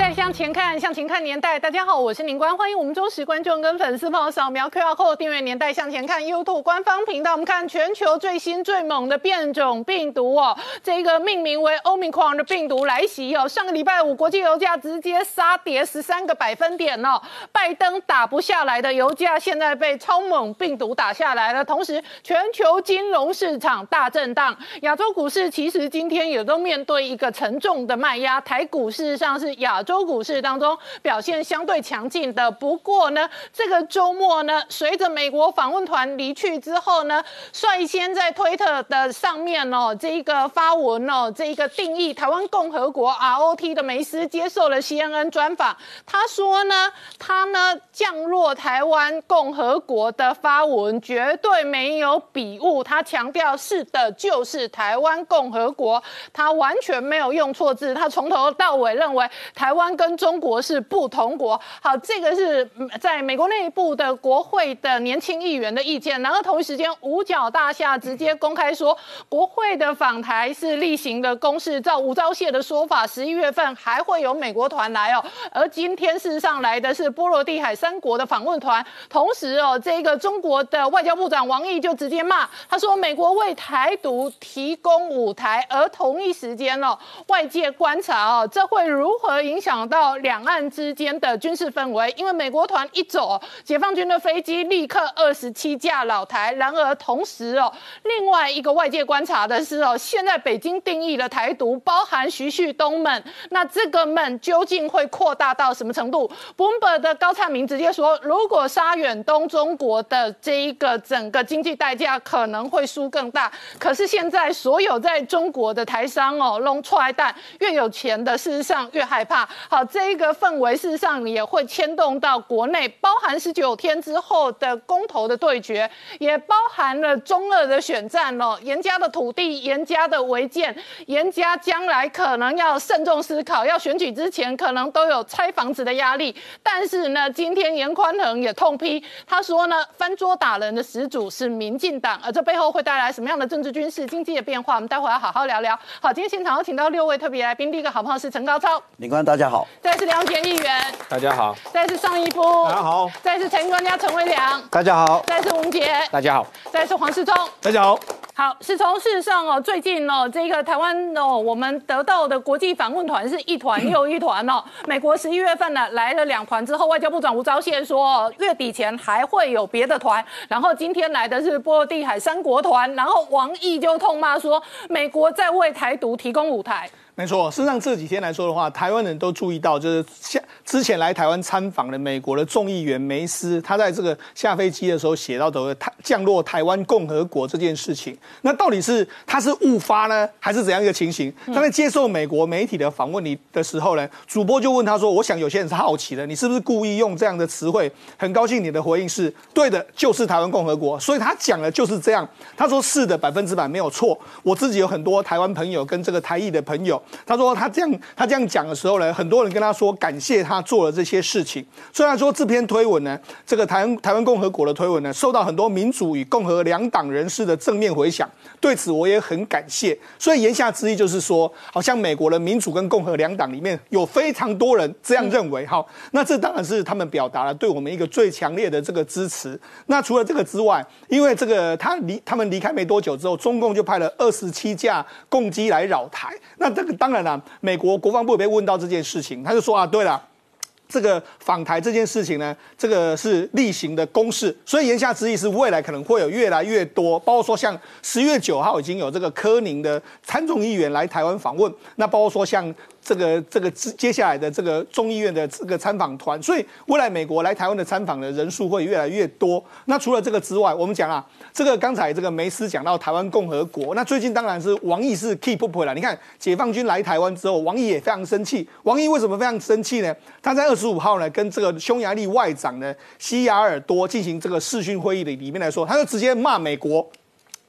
代向前看，向前看年代。大家好，我是宁官，欢迎我们忠实观众跟粉丝朋友扫描 QR Code 订阅《年代向前看》YouTube 官方频道。我们看全球最新最猛的变种病毒哦，这个命名为 Omicron 的病毒来袭哦。上个礼拜五，国际油价直接杀跌十三个百分点哦。拜登打不下来的油价，现在被超猛病毒打下来了。同时，全球金融市场大震荡，亚洲股市其实今天也都面对一个沉重的卖压。台股事实上是亚。亚洲股市当中表现相对强劲的，不过呢，这个周末呢，随着美国访问团离去之后呢，率先在推特的上面哦，这一个发文哦，这一个定义台湾共和国 ROT 的梅斯接受了 CNN 专访，他说呢，他呢降落台湾共和国的发文绝对没有笔误，他强调是的，就是台湾共和国，他完全没有用错字，他从头到尾认为。台湾跟中国是不同国，好，这个是在美国内部的国会的年轻议员的意见。然后同一时间，五角大厦直接公开说，国会的访台是例行的公事。照吴钊燮的说法，十一月份还会有美国团来哦。而今天事实上来的是波罗的海三国的访问团。同时哦，这个中国的外交部长王毅就直接骂，他说美国为台独提供舞台。而同一时间哦，外界观察哦，这会如何？影响到两岸之间的军事氛围，因为美国团一走，解放军的飞机立刻二十七架老台。然而同时哦，另外一个外界观察的是哦，现在北京定义了台独，包含徐旭东们，那这个们究竟会扩大到什么程度？Bumber 的高灿明直接说，如果杀远东，中国的这一个整个经济代价可能会输更大。可是现在所有在中国的台商哦，弄出来蛋，越有钱的事实上越害怕。好，这一个氛围事实上也会牵动到国内，包含十九天之后的公投的对决，也包含了中二的选战哦。严家的土地，严家的违建，严家将来可能要慎重思考，要选举之前可能都有拆房子的压力。但是呢，今天严宽恒也痛批，他说呢，翻桌打人的始祖是民进党，而这背后会带来什么样的政治、军事、经济的变化？我们待会要好好聊聊。好，今天现场有请到六位特别来宾，第一个好朋友是陈高超，林官。大好，再是梁杰议员，大家好，再是尚一夫，大家好，再是财经专家陈伟良，大家好，再是吴杰，大家好，再是黄世聪，大家好。好，是从事实上哦，最近哦，这个台湾哦，我们得到的国际访问团是一团又一团哦。美国十一月份呢来了两团之后，外交部长吴钊燮说，月底前还会有别的团。然后今天来的是波罗的海三国团，然后王毅就痛骂说，美国在为台独提供舞台。没错，事实上这几天来说的话，台湾人都注意到，就是下之前来台湾参访的美国的众议员梅斯，他在这个下飞机的时候写到的台降落台湾共和国这件事情，那到底是他是误发呢，还是怎样一个情形？他在接受美国媒体的访问你的时候呢，主播就问他说：“我想有些人是好奇的，你是不是故意用这样的词汇？”很高兴你的回应是对的，就是台湾共和国。所以他讲的就是这样。他说是的，百分之百没有错。我自己有很多台湾朋友跟这个台裔的朋友。他说他这样他这样讲的时候呢，很多人跟他说感谢他做了这些事情。虽然说这篇推文呢，这个台湾台湾共和国的推文呢，受到很多民主与共和两党人士的正面回响，对此我也很感谢。所以言下之意就是说，好像美国的民主跟共和两党里面有非常多人这样认为。好，那这当然是他们表达了对我们一个最强烈的这个支持。那除了这个之外，因为这个他离他们离开没多久之后，中共就派了二十七架共机来扰台。那这个当然了，美国国防部也被问到这件事情，他就说啊，对了，这个访台这件事情呢，这个是例行的公事，所以言下之意是未来可能会有越来越多，包括说像十月九号已经有这个柯宁的参众议员来台湾访问，那包括说像。这个这个接下来的这个众议院的这个参访团，所以未来美国来台湾的参访的人数会越来越多。那除了这个之外，我们讲啊，这个刚才这个梅斯讲到台湾共和国，那最近当然是王毅是 keep up 了。你看解放军来台湾之后，王毅也非常生气。王毅为什么非常生气呢？他在二十五号呢，跟这个匈牙利外长呢西雅尔多进行这个视讯会议的里面来说，他就直接骂美国。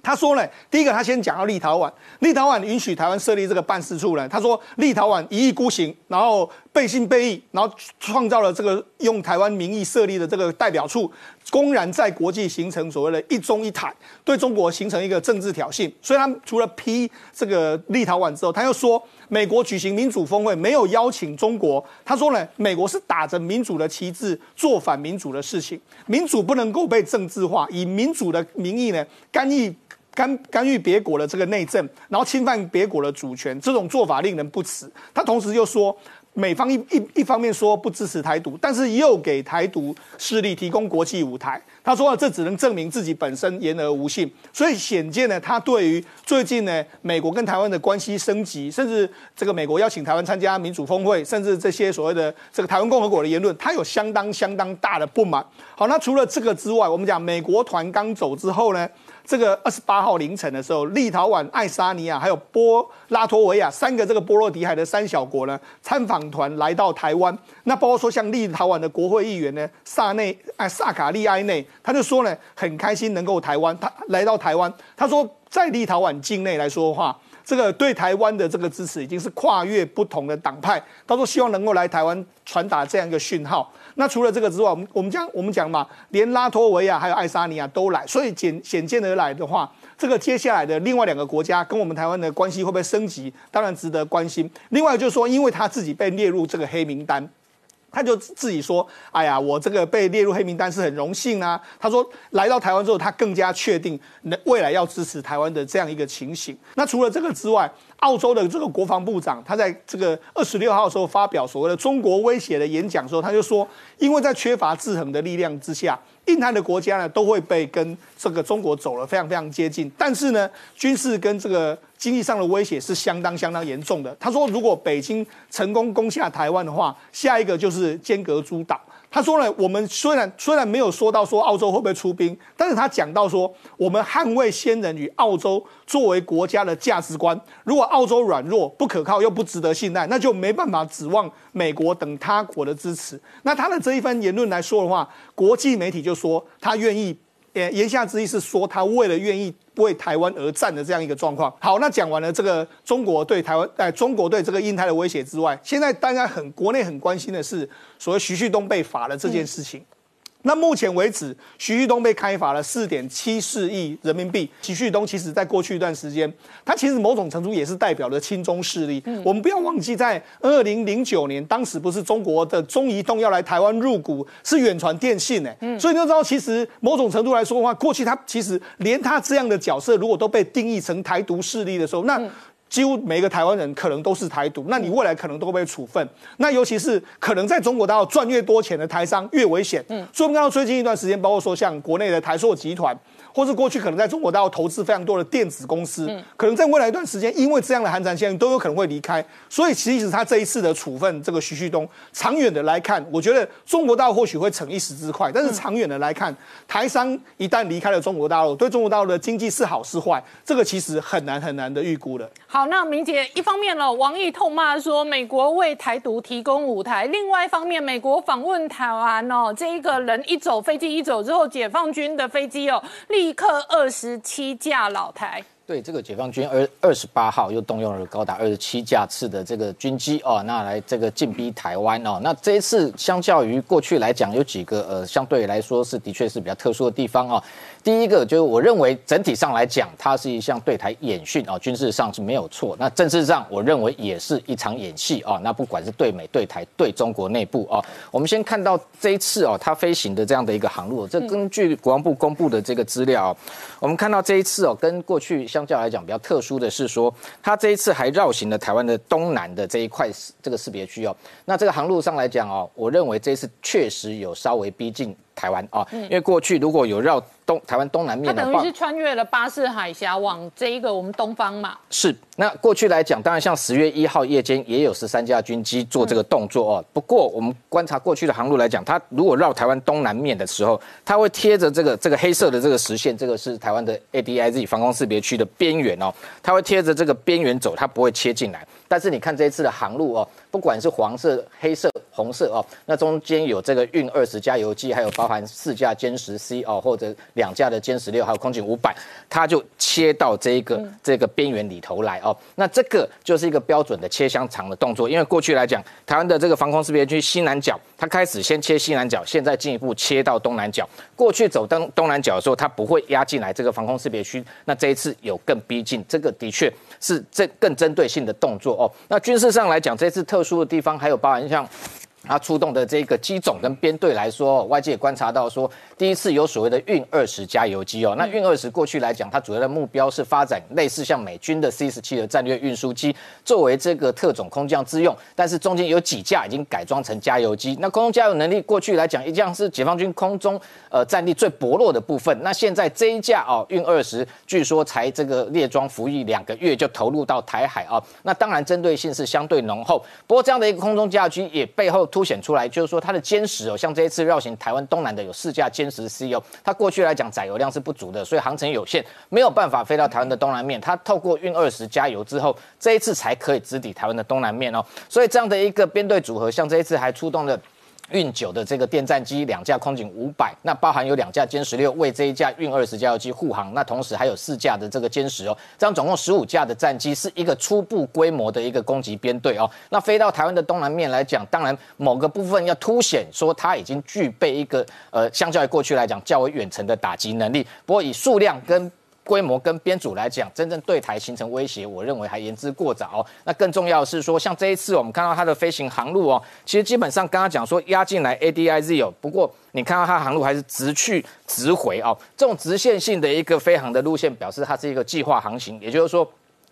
他说呢，第一个他先讲到立陶宛，立陶宛允许台湾设立这个办事处呢。他说立陶宛一意孤行，然后背信背义，然后创造了这个用台湾名义设立的这个代表处，公然在国际形成所谓的一中一台，对中国形成一个政治挑衅。所以他除了批这个立陶宛之后，他又说美国举行民主峰会没有邀请中国。他说呢，美国是打着民主的旗帜做反民主的事情，民主不能够被政治化，以民主的名义呢干预。干干预别国的这个内政，然后侵犯别国的主权，这种做法令人不齿。他同时又说，美方一一一方面说不支持台独，但是又给台独势力提供国际舞台。他说这只能证明自己本身言而无信。所以显见呢，他对于最近呢美国跟台湾的关系升级，甚至这个美国邀请台湾参加民主峰会，甚至这些所谓的这个台湾共和国的言论，他有相当相当大的不满。好，那除了这个之外，我们讲美国团刚走之后呢？这个二十八号凌晨的时候，立陶宛、爱沙尼亚还有波拉脱维亚三个这个波罗的海的三小国呢，参访团来到台湾。那包括说像立陶宛的国会议员呢，萨内哎萨卡利埃内，他就说呢，很开心能够台湾，他来到台湾。他说，在立陶宛境内来说的话，这个对台湾的这个支持已经是跨越不同的党派。他说，希望能够来台湾传达这样一个讯号。那除了这个之外，我们我们讲我们讲嘛，连拉脱维亚还有爱沙尼亚都来，所以显显见而来的话，这个接下来的另外两个国家跟我们台湾的关系会不会升级？当然值得关心。另外就是说，因为他自己被列入这个黑名单。他就自己说：“哎呀，我这个被列入黑名单是很荣幸啊。”他说来到台湾之后，他更加确定未来要支持台湾的这样一个情形。那除了这个之外，澳洲的这个国防部长他在这个二十六号的时候发表所谓的中国威胁的演讲时候，他就说：“因为在缺乏制衡的力量之下。”印太的国家呢，都会被跟这个中国走了非常非常接近，但是呢，军事跟这个经济上的威胁是相当相当严重的。他说，如果北京成功攻下台湾的话，下一个就是尖阁诸岛。他说呢，我们虽然虽然没有说到说澳洲会不会出兵，但是他讲到说，我们捍卫先人与澳洲作为国家的价值观。如果澳洲软弱、不可靠又不值得信赖，那就没办法指望美国等他国的支持。那他的这一番言论来说的话，国际媒体就说他愿意。言言下之意是说，他为了愿意为台湾而战的这样一个状况。好，那讲完了这个中国对台湾，哎，中国对这个印太的威胁之外，现在大家很国内很关心的是，所谓徐旭东被罚了这件事情。那目前为止，徐旭东被开罚了四点七四亿人民币。徐旭东其实在过去一段时间，他其实某种程度也是代表了亲中势力。我们不要忘记，在二零零九年，当时不是中国的中移动要来台湾入股，是远传电信哎，所以你就知道，其实某种程度来说的话，过去他其实连他这样的角色，如果都被定义成台独势力的时候，那。几乎每一个台湾人可能都是台独，那你未来可能都会被处分。那尤其是可能在中国大陆赚越多钱的台商越危险。嗯，所以我们看到最近一段时间，包括说像国内的台塑集团。或是过去可能在中国大陆投资非常多的电子公司，可能在未来一段时间，因为这样的寒蝉效应都有可能会离开。所以其实他这一次的处分，这个徐旭东，长远的来看，我觉得中国大陆或许会逞一时之快，但是长远的来看，台商一旦离开了中国大陆，对中国大陆的经济是好是坏，这个其实很难很难的预估的。好，那明姐一方面呢，王毅痛骂说美国为台独提供舞台；另外一方面，美国访问台湾哦，这一个人一走，飞机一走之后，解放军的飞机哦立。立刻二十七架老台。对这个解放军二二十八号又动用了高达二十七架次的这个军机哦，那来这个进逼台湾哦。那这一次相较于过去来讲，有几个呃相对来说是的确是比较特殊的地方哦。第一个就是我认为整体上来讲，它是一项对台演训啊，军事上是没有错。那政治上，我认为也是一场演戏啊。那不管是对美、对台、对中国内部啊，我们先看到这一次哦，它飞行的这样的一个航路，这根据国防部公布的这个资料，我们看到这一次哦，跟过去相。相较来讲，比较特殊的是说，它这一次还绕行了台湾的东南的这一块这个识别区哦。那这个航路上来讲哦，我认为这一次确实有稍微逼近。台湾啊，因为过去如果有绕东台湾东南面的话，它等于是穿越了巴士海峡往这一个我们东方嘛。是，那过去来讲，当然像十月一号夜间也有十三架军机做这个动作哦。不过我们观察过去的航路来讲，它如果绕台湾东南面的时候，它会贴着这个这个黑色的这个实线，这个是台湾的 A D I Z 防空识别区的边缘哦，它会贴着这个边缘走，它不会切进来。但是你看这一次的航路哦，不管是黄色、黑色、红色哦，那中间有这个运二十加油机，还有包含四架歼十 C 哦，或者两架的歼十六，还有空警五百，它就切到这一个这个边缘里头来哦。那这个就是一个标准的切香肠的动作，因为过去来讲，台湾的这个防空识别区西南角，它开始先切西南角，现在进一步切到东南角。过去走东东南角的时候，它不会压进来这个防空识别区，那这一次有更逼近，这个的确是这更针对性的动作哦。那军事上来讲，这次特特殊的地方还有包含像。它出动的这个机种跟编队来说，外界也观察到说，第一次有所谓的运二十加油机哦。那运二十过去来讲，它主要的目标是发展类似像美军的 C 十七的战略运输机，作为这个特种空降之用。但是中间有几架已经改装成加油机。那空中加油能力过去来讲，一向是解放军空中呃战力最薄弱的部分。那现在这一架哦运二十，据说才这个列装服役两个月就投入到台海啊。那当然针对性是相对浓厚。不过这样的一个空中加油机也背后。凸显出来，就是说它的歼十哦，像这一次绕行台湾东南的有四架歼十 C 哦，它过去来讲载油量是不足的，所以航程有限，没有办法飞到台湾的东南面。它透过运二十加油之后，这一次才可以直抵台湾的东南面哦。所以这样的一个编队组合，像这一次还出动了。运九的这个电战机两架空警五百，那包含有两架歼十六为这一架运二十加油机护航，那同时还有四架的这个歼十哦，这样总共十五架的战机是一个初步规模的一个攻击编队哦。那飞到台湾的东南面来讲，当然某个部分要凸显说它已经具备一个呃，相较于过去来讲较为远程的打击能力。不过以数量跟规模跟编组来讲，真正对台形成威胁，我认为还言之过早。那更重要的是说，像这一次我们看到它的飞行航路哦，其实基本上刚刚讲说压进来 ADIZ 哦，不过你看到它航路还是直去直回哦，这种直线性的一个飞航的路线，表示它是一个计划航行，也就是说。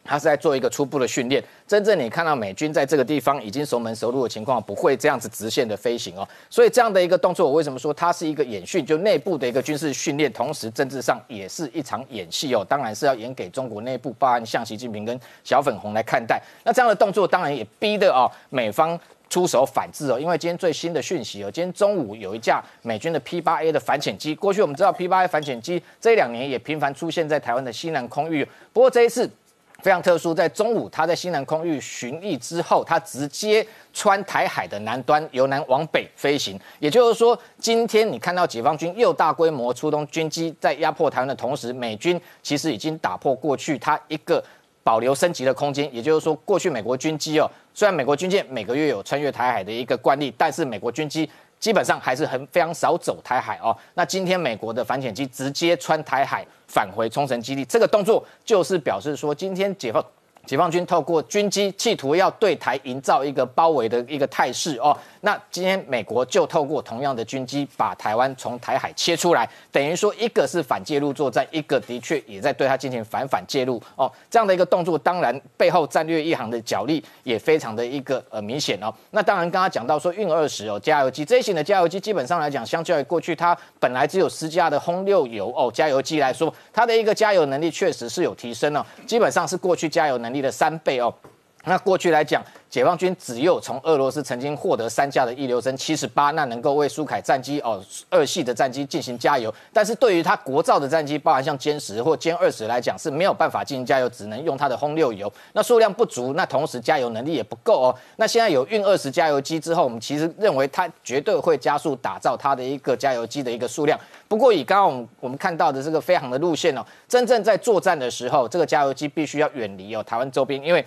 他是在做一个初步的训练，真正你看到美军在这个地方已经熟门熟路的情况，不会这样子直线的飞行哦。所以这样的一个动作，我为什么说它是一个演训，就内部的一个军事训练，同时政治上也是一场演戏哦。当然是要演给中国内部，包含像习近平跟小粉红来看待。那这样的动作，当然也逼得哦美方出手反制哦。因为今天最新的讯息哦，今天中午有一架美军的 P 八 A 的反潜机，过去我们知道 P 八 A 反潜机这两年也频繁出现在台湾的西南空域，不过这一次。非常特殊，在中午，他在西南空域巡弋之后，他直接穿台海的南端，由南往北飞行。也就是说，今天你看到解放军又大规模出动军机在压迫台湾的同时，美军其实已经打破过去它一个保留升级的空间。也就是说，过去美国军机哦，虽然美国军舰每个月有穿越台海的一个惯例，但是美国军机。基本上还是很非常少走台海哦。那今天美国的反潜机直接穿台海返回冲绳基地，这个动作就是表示说，今天解放。解放军透过军机，企图要对台营造一个包围的一个态势哦。那今天美国就透过同样的军机，把台湾从台海切出来，等于说一个是反介入作战，一个的确也在对它进行反反介入哦。这样的一个动作，当然背后战略一行的角力也非常的一个呃明显哦。那当然刚刚讲到说运二十哦加油机这一型的加油机，基本上来讲，相较于过去它本来只有十架的轰六油哦加油机来说，它的一个加油能力确实是有提升哦，基本上是过去加油能力。的三倍哦，那过去来讲。解放军只有从俄罗斯曾经获得三架的一流升七十八，那能够为苏凯战机哦二系的战机进行加油，但是对于它国造的战机，包含像歼十或歼二十来讲是没有办法进行加油，只能用它的轰六油，那数量不足，那同时加油能力也不够哦。那现在有运二十加油机之后，我们其实认为它绝对会加速打造它的一个加油机的一个数量。不过以刚刚我们我们看到的这个飞航的路线哦，真正在作战的时候，这个加油机必须要远离哦台湾周边，因为。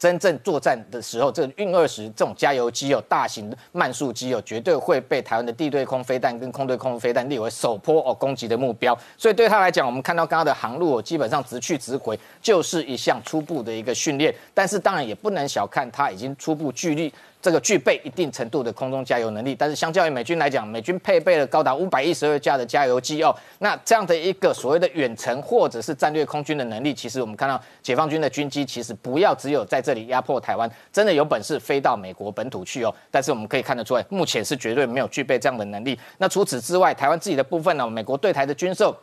真正作战的时候，这个运二十这种加油机哦，大型慢速机哦，绝对会被台湾的地对空飞弹跟空对空飞弹列为首波哦攻击的目标。所以对他来讲，我们看到刚刚的航路哦，基本上直去直回，就是一项初步的一个训练。但是当然也不能小看他已经初步距离。这个具备一定程度的空中加油能力，但是相较于美军来讲，美军配备了高达五百一十二架的加油机哦，那这样的一个所谓的远程或者是战略空军的能力，其实我们看到解放军的军机其实不要只有在这里压迫台湾，真的有本事飞到美国本土去哦。但是我们可以看得出来，目前是绝对没有具备这样的能力。那除此之外，台湾自己的部分呢，美国对台的军售。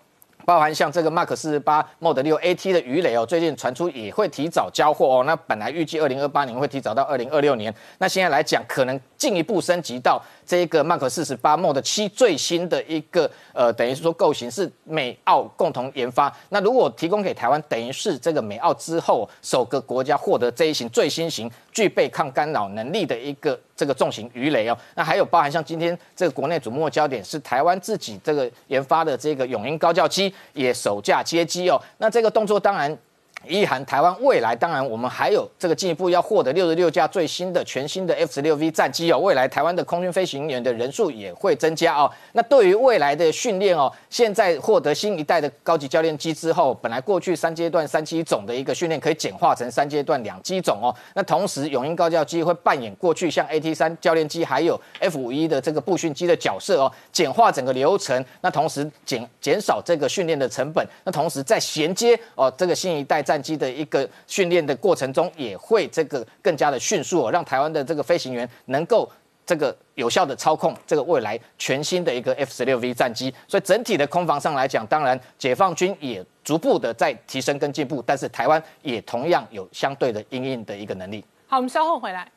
包含像这个 Mark 四十八 Model 六 AT 的鱼雷哦，最近传出也会提早交货哦。那本来预计二零二八年会提早到二零二六年，那现在来讲可能进一步升级到这个 Mark 四十八 Mod 七最新的一个呃，等于是说构型是美澳共同研发。那如果提供给台湾，等于是这个美澳之后首个国家获得这一型最新型具备抗干扰能力的一个这个重型鱼雷哦。那还有包含像今天这个国内瞩目的焦点是台湾自己这个研发的这个永鹰高教机。也首架接机哦，那这个动作当然。意涵台湾未来，当然我们还有这个进一步要获得六十六架最新的全新的 F 十六 V 战机哦，未来台湾的空军飞行员的人数也会增加哦。那对于未来的训练哦，现在获得新一代的高级教练机之后，本来过去三阶段三机种的一个训练可以简化成三阶段两机种哦。那同时永鹰高教机会扮演过去像 AT 三教练机还有 F 五一的这个步训机的角色哦，简化整个流程，那同时减减少这个训练的成本，那同时在衔接哦这个新一代战。机的一个训练的过程中，也会这个更加的迅速，让台湾的这个飞行员能够这个有效的操控这个未来全新的一个 F 十六 V 战机。所以整体的空防上来讲，当然解放军也逐步的在提升跟进步，但是台湾也同样有相对的应应的一个能力。好，我们稍后回来。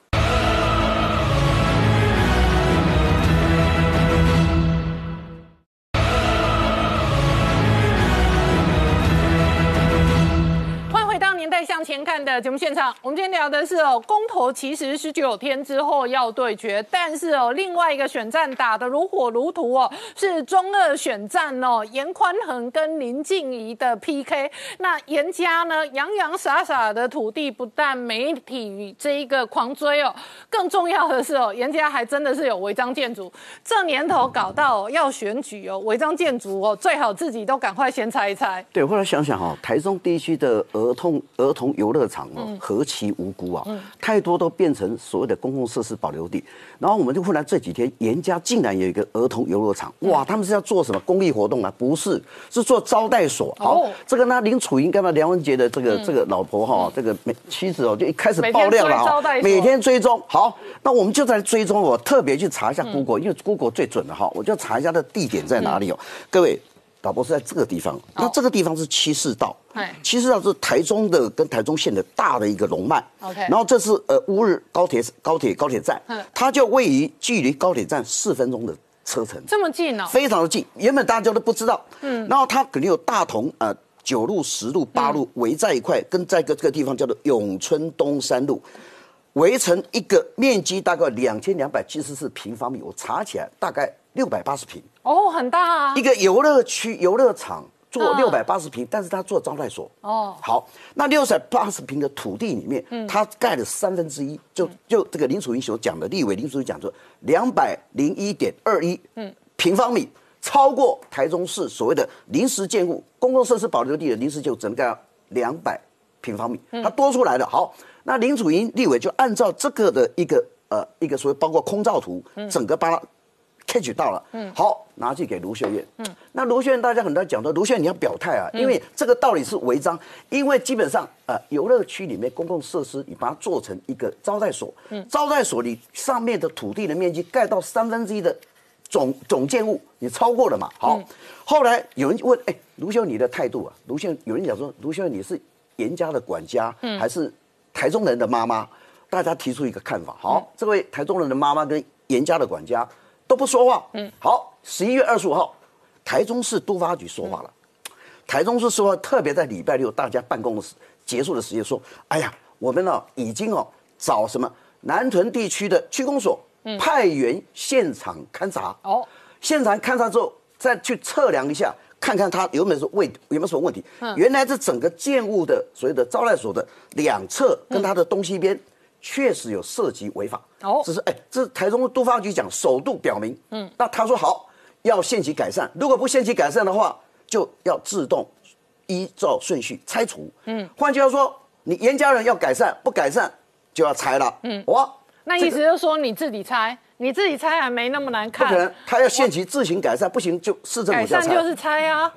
向前看的节目现场，我们今天聊的是哦，公投其实十九天之后要对决，但是哦，另外一个选战打得如火如荼哦，是中二选战哦，严宽恒跟林静怡的 PK。那严家呢，洋洋洒洒的土地不但媒体这一个狂追哦，更重要的是哦，严家还真的是有违章建筑。这年头搞到要选举哦，违章建筑哦，最好自己都赶快先猜一猜。对，后来想想哈，台中地区的儿童儿儿童游乐场哦，何其无辜啊！太多都变成所谓的公共设施保留地。然后我们就忽然这几天，严家竟然有一个儿童游乐场，哇！他们是要做什么公益活动啊？不是，是做招待所。好，这个呢，林楚英跟嘛梁文杰的这个这个老婆哈，这个妻子哦，就一开始爆料了哈，每天追踪。好，那我们就在追踪，我特别去查一下 Google，因为 Google 最准的哈，我就查一下的地点在哪里哦，各位。导播是在这个地方，那这个地方是七四道，七四道是台中的跟台中县的大的一个龙脉。OK，然后这是呃乌日高铁高铁高铁站，它就位于距离高铁站四分钟的车程，这么近哦，非常的近。原本大家都不知道，嗯，然后它肯定有大同呃九路十路八路围在一块，跟在一个这个地方叫做永春东山路，围成一个面积大概两千两百七十四平方米，我查起来大概六百八十平。哦，很大啊！一个游乐区、游乐场做六百八十平，但是他做招待所。哦，好，那六百八十平的土地里面，他盖了三分之一，就就这个林楚英所讲的，立委林楚英讲说两百零一点二一平方米，超过台中市所谓的临时建物公共设施保留地的临时建物，整个两百平方米，它多出来了。好，那林楚英立委就按照这个的一个呃一个所谓包括空照图，整个把它。Catch 到了，嗯，好，拿去给卢秀燕，嗯，那卢秀燕大家很多讲说，卢秀燕你要表态啊，因为这个道理是违章，因为基本上呃游乐区里面公共设施你把它做成一个招待所，嗯，招待所你上面的土地的面积盖到三分之一的总总建物，你超过了嘛？好，后来有人问，哎，卢秀你的态度啊？卢秀有人讲说，卢秀你是严家的管家，嗯，还是台中人的妈妈？大家提出一个看法，好，这位台中人的妈妈跟严家的管家。都不说话。嗯，好，十一月二十五号，台中市都发局说话了。台中市说，特别在礼拜六大家办公的时结束的时间说：“哎呀，我们呢已经哦找什么南屯地区的区公所派员现场勘查。哦，现场勘查之后再去测量一下，看看他有没有问有没有什么问题。原来这整个建物的所谓的招待所的两侧跟它的东西边。”确实有涉及违法。哦，只是哎，这台中都发局讲首度表明，嗯，那他说好要限期改善，如果不限期改善的话，就要自动依照顺序拆除，嗯，换句话说，你严家人要改善，不改善就要拆了，嗯，哇，那意思就是说你自己拆，你自己拆还没那么难看，不可能，他要限期自行改善，不行就市政府改善就是拆啊，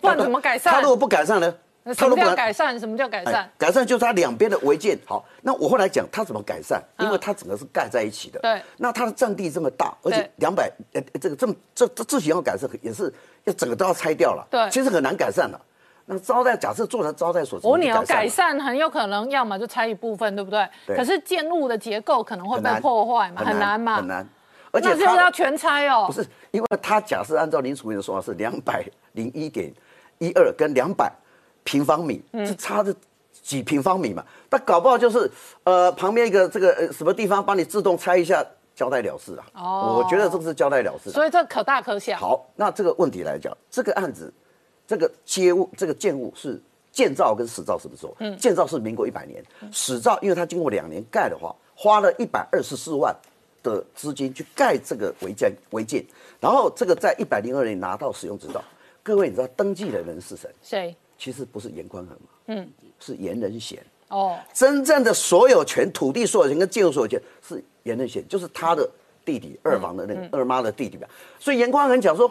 不然怎么改善？他如果不改善呢？什么叫改善？什么叫改善？改善就是它两边的违建好。那我后来讲它怎么改善，因为它整个是盖在一起的。对。那它的占地这么大，而且两百呃这个这么这这自己要改善也是要整个都要拆掉了。对。其实很难改善的。那招待假设做成招待所，我你要改善很有可能要么就拆一部分，对不对？对。可是建物的结构可能会被破坏嘛，很难嘛。很难。而且它要全拆哦。不是，因为他假设按照林楚明的说法是两百零一点一二跟两百平方米，是差的几平方米嘛？那搞不好就是呃旁边一个这个呃什么地方帮你自动拆一下，交代了事啊。哦。我觉得这个是交代了事。所以这可大可小。好，那这个问题来讲，这个案子。这个街物，这个建物是建造跟实造什么时候？嗯，建造是民国一百年，实造因为它经过两年盖的话，花了一百二十四万的资金去盖这个违建违建，然后这个在一百零二年拿到使用执照。各位，你知道登记的人是谁？谁？其实不是严宽恒嘛，嗯，是严仁贤。哦，真正的所有权、土地所有权跟建筑所有权是严仁贤，就是他的弟弟二房的那个二妈的弟弟吧。所以严宽恒讲说。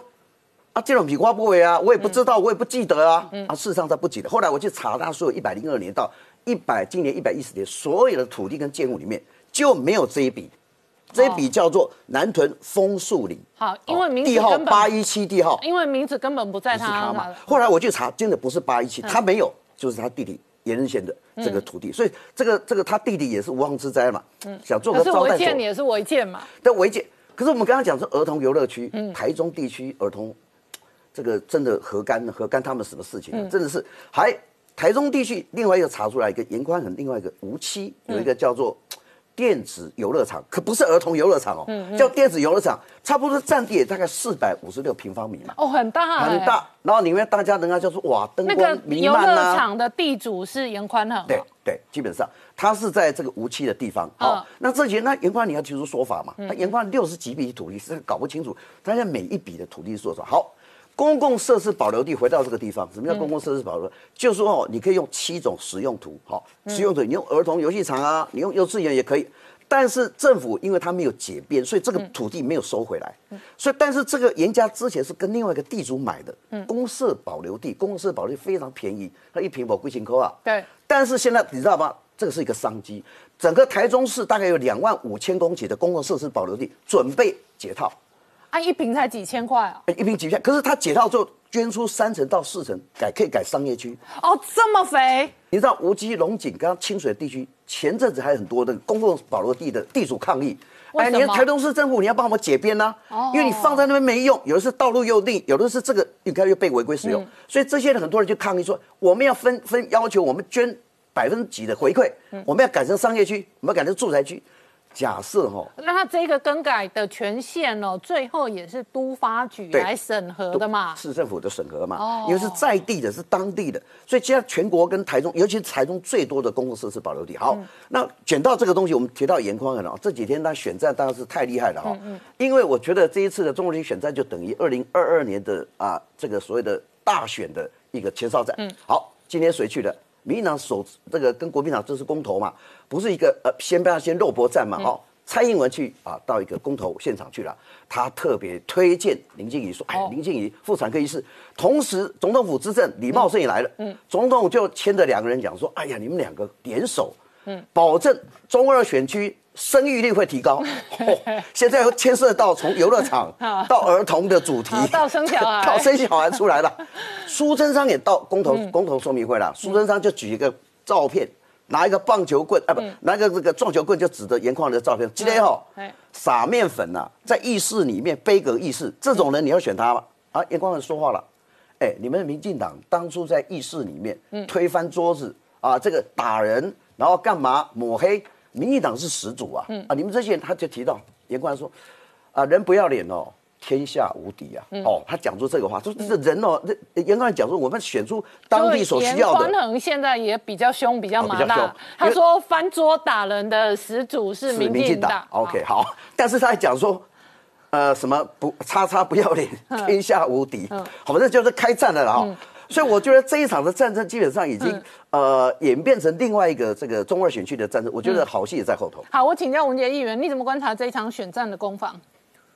啊，这种皮花不为啊，我也不知道，我也不记得啊。啊，事实上他不记得。后来我去查他所有一百零二年到一百今年一百一十年所有的土地跟建物里面就没有这一笔，这一笔叫做南屯枫树林。好，因为名字地号八一七地号，因为名字根本不在他嘛。后来我去查，真的不是八一七，他没有，就是他弟弟严仁贤的这个土地。所以这个这个他弟弟也是无妄之灾嘛。嗯，想做个招待所。违建也是违建嘛。但违建，可是我们刚刚讲是儿童游乐区，台中地区儿童。这个真的何干何干他们什么事情？真的是还台中地区另外一个查出来一个严宽很另外一个无期有一个叫做电子游乐场，可不是儿童游乐场哦，叫电子游乐场，差不多占地也大概四百五十六平方米嘛。哦，很大，很大。然后里面大家人家就说哇，灯光弥漫啊。游乐场的地主是严宽很。对对，基本上他是在这个无期的地方。好，那这些那严宽你要提出说法嘛？那严宽六十几笔土地是搞不清楚，大家每一笔的土地是多少好。公共设施保留地回到这个地方，什么叫公共设施保留？就是说哦，你可以用七种使用图，好，使用图你用儿童游戏场啊，你用幼稚园也可以。但是政府因为它没有解编，所以这个土地没有收回来。所以，但是这个严家之前是跟另外一个地主买的公设保留地，公设保留地非常便宜，它一平保贵千扣啊。对。但是现在你知道吗？这个是一个商机，整个台中市大概有两万五千公顷的公共设施保留地准备解套。啊，一瓶才几千块啊！一瓶几千，可是他解套之后捐出三成到四成改，可以改商业区。哦，这么肥！你知道无锡龙井跟清水地区前阵子还有很多的公共保留地的地主抗议，哎，你台东市政府你要帮我们解编呢？哦，因为你放在那边没用，有的是道路又定，有的是这个应该又被违规使用，所以这些人很多人就抗议说，我们要分分要求我们捐百分之几的回馈，我们要改成商业区，我们要改成住宅区。假设哈，那他这个更改的权限哦，最后也是都发局来审核的嘛，市政府的审核嘛，哦，因为是在地的，是当地的，所以现在全国跟台中，尤其是台中最多的公共设施保留地。好，那捡到这个东西，我们提到严宽很哦，这几天他选战当然是太厉害了哈，嗯嗯，因为我觉得这一次的中国人选战就等于二零二二年的啊这个所谓的大选的一个前哨战。嗯，好，今天谁去的？民进党首这个跟国民党这是公投嘛，不是一个呃先不要先肉搏战嘛，哦，蔡英文去啊到一个公投现场去了，他特别推荐林静怡说，哎，林静怡妇产科医师，同时总统府资政李茂盛也来了，嗯，总统就牵着两个人讲说，哎呀，你们两个联手，嗯，保证中二选区。生育率会提高，现在又牵涉到从游乐场 到儿童的主题，到生小孩，到生小孩出来了。苏贞昌也到公投公投说明会了，苏贞昌就举一个照片，拿一个棒球棍啊，不，拿个这个撞球棍就指着严矿的照片。今天哈，撒面粉呐，在议事里面杯葛议事，这种人你要选他吗？啊，严矿人说话了，哎，你们民进党当初在议事里面推翻桌子啊，这个打人，然后干嘛？抹黑？民进党是始祖啊！啊，你们这些人他就提到严官说，啊，人不要脸哦，天下无敌啊！哦，他讲出这个话，说这人哦，这严官讲说，我们选出当地所需要的。严宽现在也比较凶，比较麻辣。他说翻桌打人的始祖是民进党。OK，好，但是他还讲说，呃，什么不叉叉不要脸，天下无敌，好，这就是开战了哈。所以我觉得这一场的战争基本上已经呃演变成另外一个这个中二选区的战争，我觉得好戏也在后头。好，我请教文杰议员，你怎么观察这一场选战的攻防？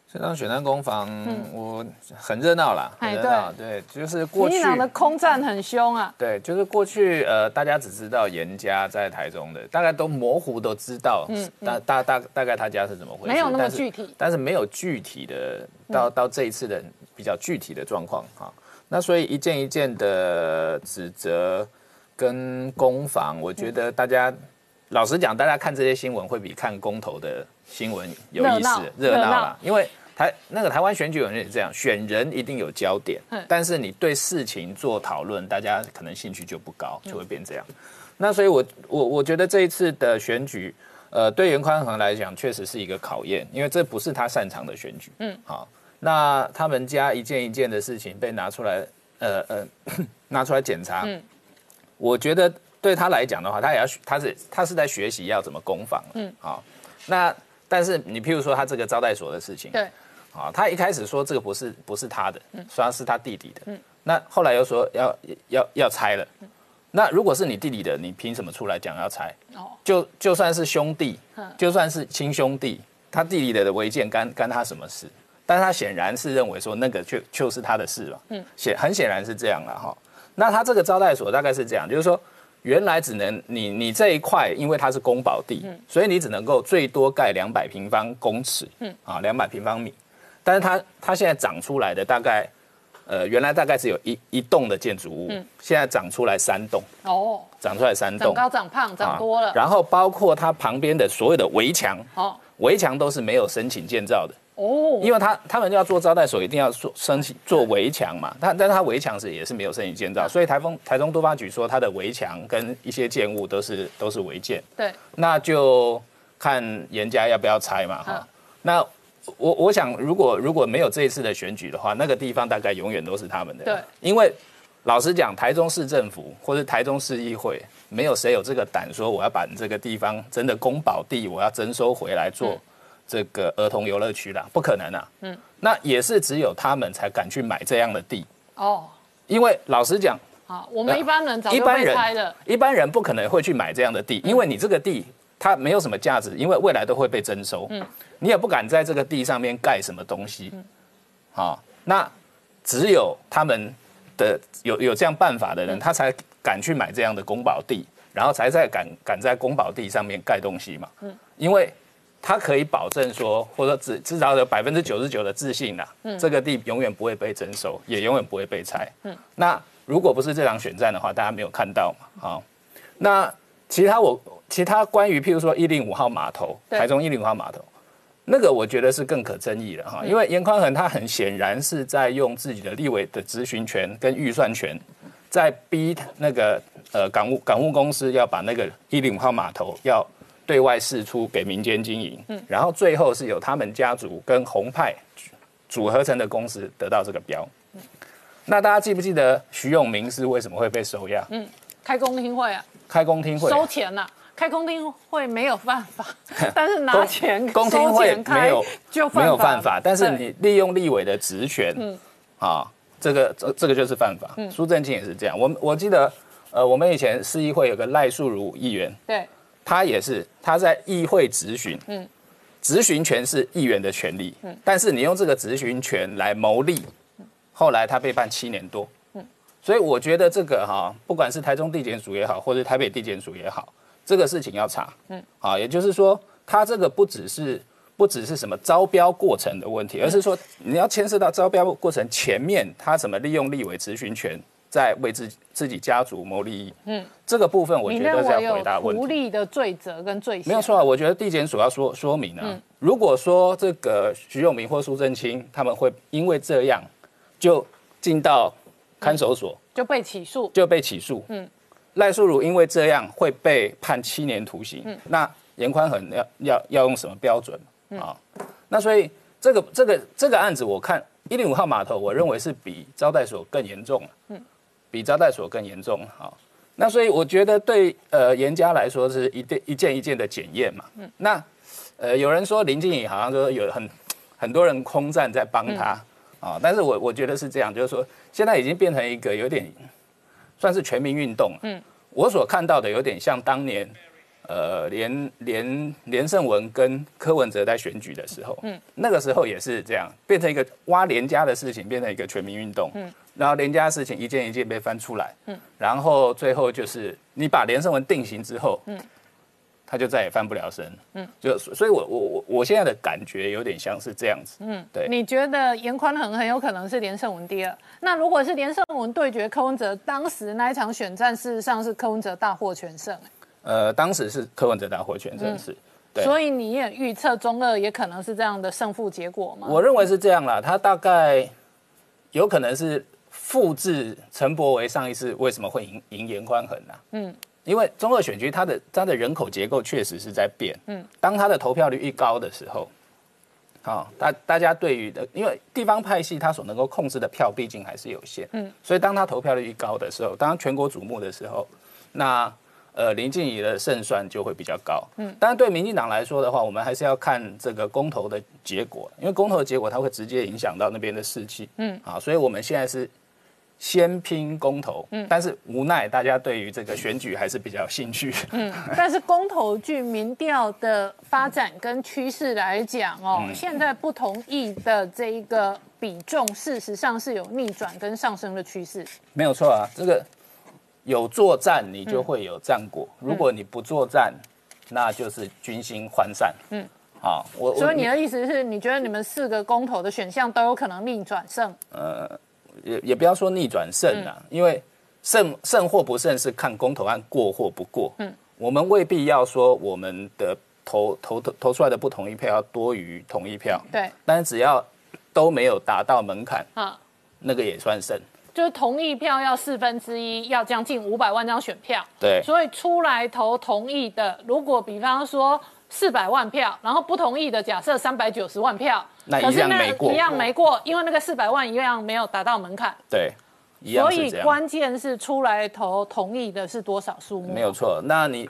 这场选战攻防，我很热闹啦，很热闹。对，就是过去。民党的空战很凶啊。对，就是过去呃，大家只知道严家在台中的，大概都模糊都知道，嗯，大大大大概他家是怎么回事，没有那么具体，但是没有具体的到到这一次的比较具体的状况哈。那所以一件一件的指责跟攻防，我觉得大家老实讲，大家看这些新闻会比看公投的新闻有意思、热闹啦，因为。台那个台湾选举有人也这样，选人一定有焦点，但是你对事情做讨论，大家可能兴趣就不高，就会变这样。那所以，我我我觉得这一次的选举，呃，对袁宽恒来讲，确实是一个考验，因为这不是他擅长的选举。嗯，好，那他们家一件一件的事情被拿出来，呃呃，拿出来检查。嗯，我觉得对他来讲的话，他也要他是他是在学习要怎么攻防。嗯，好，那但是你譬如说他这个招待所的事情，对。啊，他一开始说这个不是不是他的，说是他弟弟的。嗯，那后来又说要要要拆了。那如果是你弟弟的，你凭什么出来讲要拆？哦，就就算是兄弟，就算是亲兄弟，他弟弟的违建干干他什么事？但他显然是认为说那个就就是他的事了。嗯，显很显然是这样了哈。那他这个招待所大概是这样，就是说原来只能你你这一块，因为它是公保地，所以你只能够最多盖两百平方公尺。嗯，啊，两百平方米。但是它它现在长出来的大概，呃，原来大概只有一一栋的建筑物，嗯现在长出来三栋哦，长出来三栋，长高长胖长多了。然后包括它旁边的所有的围墙，哦，围墙都是没有申请建造的哦，因为他他们要做招待所，一定要做申请做围墙嘛。但但是它围墙是也是没有申请建造，所以台风台中都发局说它的围墙跟一些建物都是都是违建。对，那就看严家要不要拆嘛哈。那我我想，如果如果没有这一次的选举的话，那个地方大概永远都是他们的。对，因为老实讲，台中市政府或者台中市议会，没有谁有这个胆说我要把这个地方真的公保地，我要征收回来做这个儿童游乐区啦，不可能啊。嗯，那也是只有他们才敢去买这样的地。哦，因为老实讲，啊，我们一般人早就被拆了，一般人不可能会去买这样的地，因为你这个地。它没有什么价值，因为未来都会被征收。嗯，你也不敢在这个地上面盖什么东西。嗯，好，那只有他们的有有这样办法的人，他才敢去买这样的公保地，然后才在敢敢在公保地上面盖东西嘛。嗯，因为他可以保证说，或者至至少有百分之九十九的自信呐，这个地永远不会被征收，也永远不会被拆。嗯，那如果不是这场选战的话，大家没有看到嘛？好，那其他我。其他关于譬如说一零五号码头，台中一零五号码头，那个我觉得是更可争议的哈，因为严宽恒他很显然是在用自己的立委的咨询权跟预算权，在逼那个呃港务港务公司要把那个一零五号码头要对外释出给民间经营，嗯，然后最后是由他们家族跟红派组合成的公司得到这个标，那大家记不记得徐永明是为什么会被收押？嗯，开公听会啊，开公听会收钱呐。开公听会没有办法，但是拿钱公听会没有就没有犯法，但是你利用立委的职权，嗯，啊，这个这这个就是犯法。苏正清也是这样，我我记得，呃，我们以前市议会有个赖素如议员，对，他也是他在议会质询，嗯，质询权是议员的权利，嗯，但是你用这个质询权来谋利，后来他被判七年多，嗯，所以我觉得这个哈，不管是台中地检署也好，或者台北地检署也好。这个事情要查，嗯，好，也就是说，他这个不只是不只是什么招标过程的问题，而是说你要牵涉到招标过程前面他怎么利用立委咨询权，在为自自己家族谋利益，嗯，这个部分我觉得是要回答问题。无力的罪责跟罪行？没有错啊，我觉得地检署要说说明啊，如果说这个徐永明或苏正清他们会因为这样就进到看守所就被起诉。就被起诉，嗯。赖素如因为这样会被判七年徒刑，嗯。那严宽恒要要要用什么标准？啊？那所以这个这个这个案子，我看一零五号码头，我认为是比招待所更严重嗯，比招待所更严重好。那所以我觉得对呃严家来说是一件一件一件的检验嘛。嗯，那呃有人说林静怡好像说有很很多人空战在帮他啊，但是我我觉得是这样，就是说现在已经变成一个有点。算是全民运动。嗯，我所看到的有点像当年，呃，连连连胜文跟柯文哲在选举的时候，嗯，那个时候也是这样，变成一个挖连家的事情，变成一个全民运动，嗯，然后连家的事情一件一件被翻出来，嗯，然后最后就是你把连胜文定型之后，嗯，他就再也翻不了身，嗯，就所以，我我我我现在的感觉有点像是这样子，嗯，对。你觉得严宽恒很有可能是连胜文第二？那如果是连胜文对决柯文哲，当时那一场选战，事实上是柯文哲大获全胜，呃，当时是柯文哲大获全胜，是，所以你也预测中二也可能是这样的胜负结果吗？我认为是这样啦，他大概有可能是复制陈柏维上一次为什么会赢赢严宽恒啊？嗯，因为中二选区它的它的人口结构确实是在变，嗯，当他的投票率一高的时候，好，大大家对于的，因为地方派系他所能够控制的票毕竟还是有限，嗯，所以当他投票率一高的时候，当全国瞩目的时候，那。呃，林静怡的胜算就会比较高。嗯，当然对民进党来说的话，我们还是要看这个公投的结果，因为公投的结果它会直接影响到那边的士气。嗯，啊，所以我们现在是先拼公投。嗯，但是无奈大家对于这个选举还是比较有兴趣。嗯，但是公投据民调的发展跟趋势来讲哦，现在不同意的这一个比重，事实上是有逆转跟上升的趋势。没有错啊，这个。有作战，你就会有战果；如果你不作战，那就是军心涣散。嗯，好，我所以你的意思是你觉得你们四个公投的选项都有可能逆转胜？呃，也也不要说逆转胜啊，因为胜胜或不胜是看公投案过或不过。嗯，我们未必要说我们的投投投投出来的不同意票要多于同意票。对，但是只要都没有达到门槛，啊，那个也算胜。就是同意票要四分之一，要将近五百万张选票。对，所以出来投同意的，如果比方说四百万票，然后不同意的假设三百九十万票，那一样没过，一样没过，因为那个四百万一样没有达到门槛。对，所以关键是出来投同意的是多少数目？没有错，那你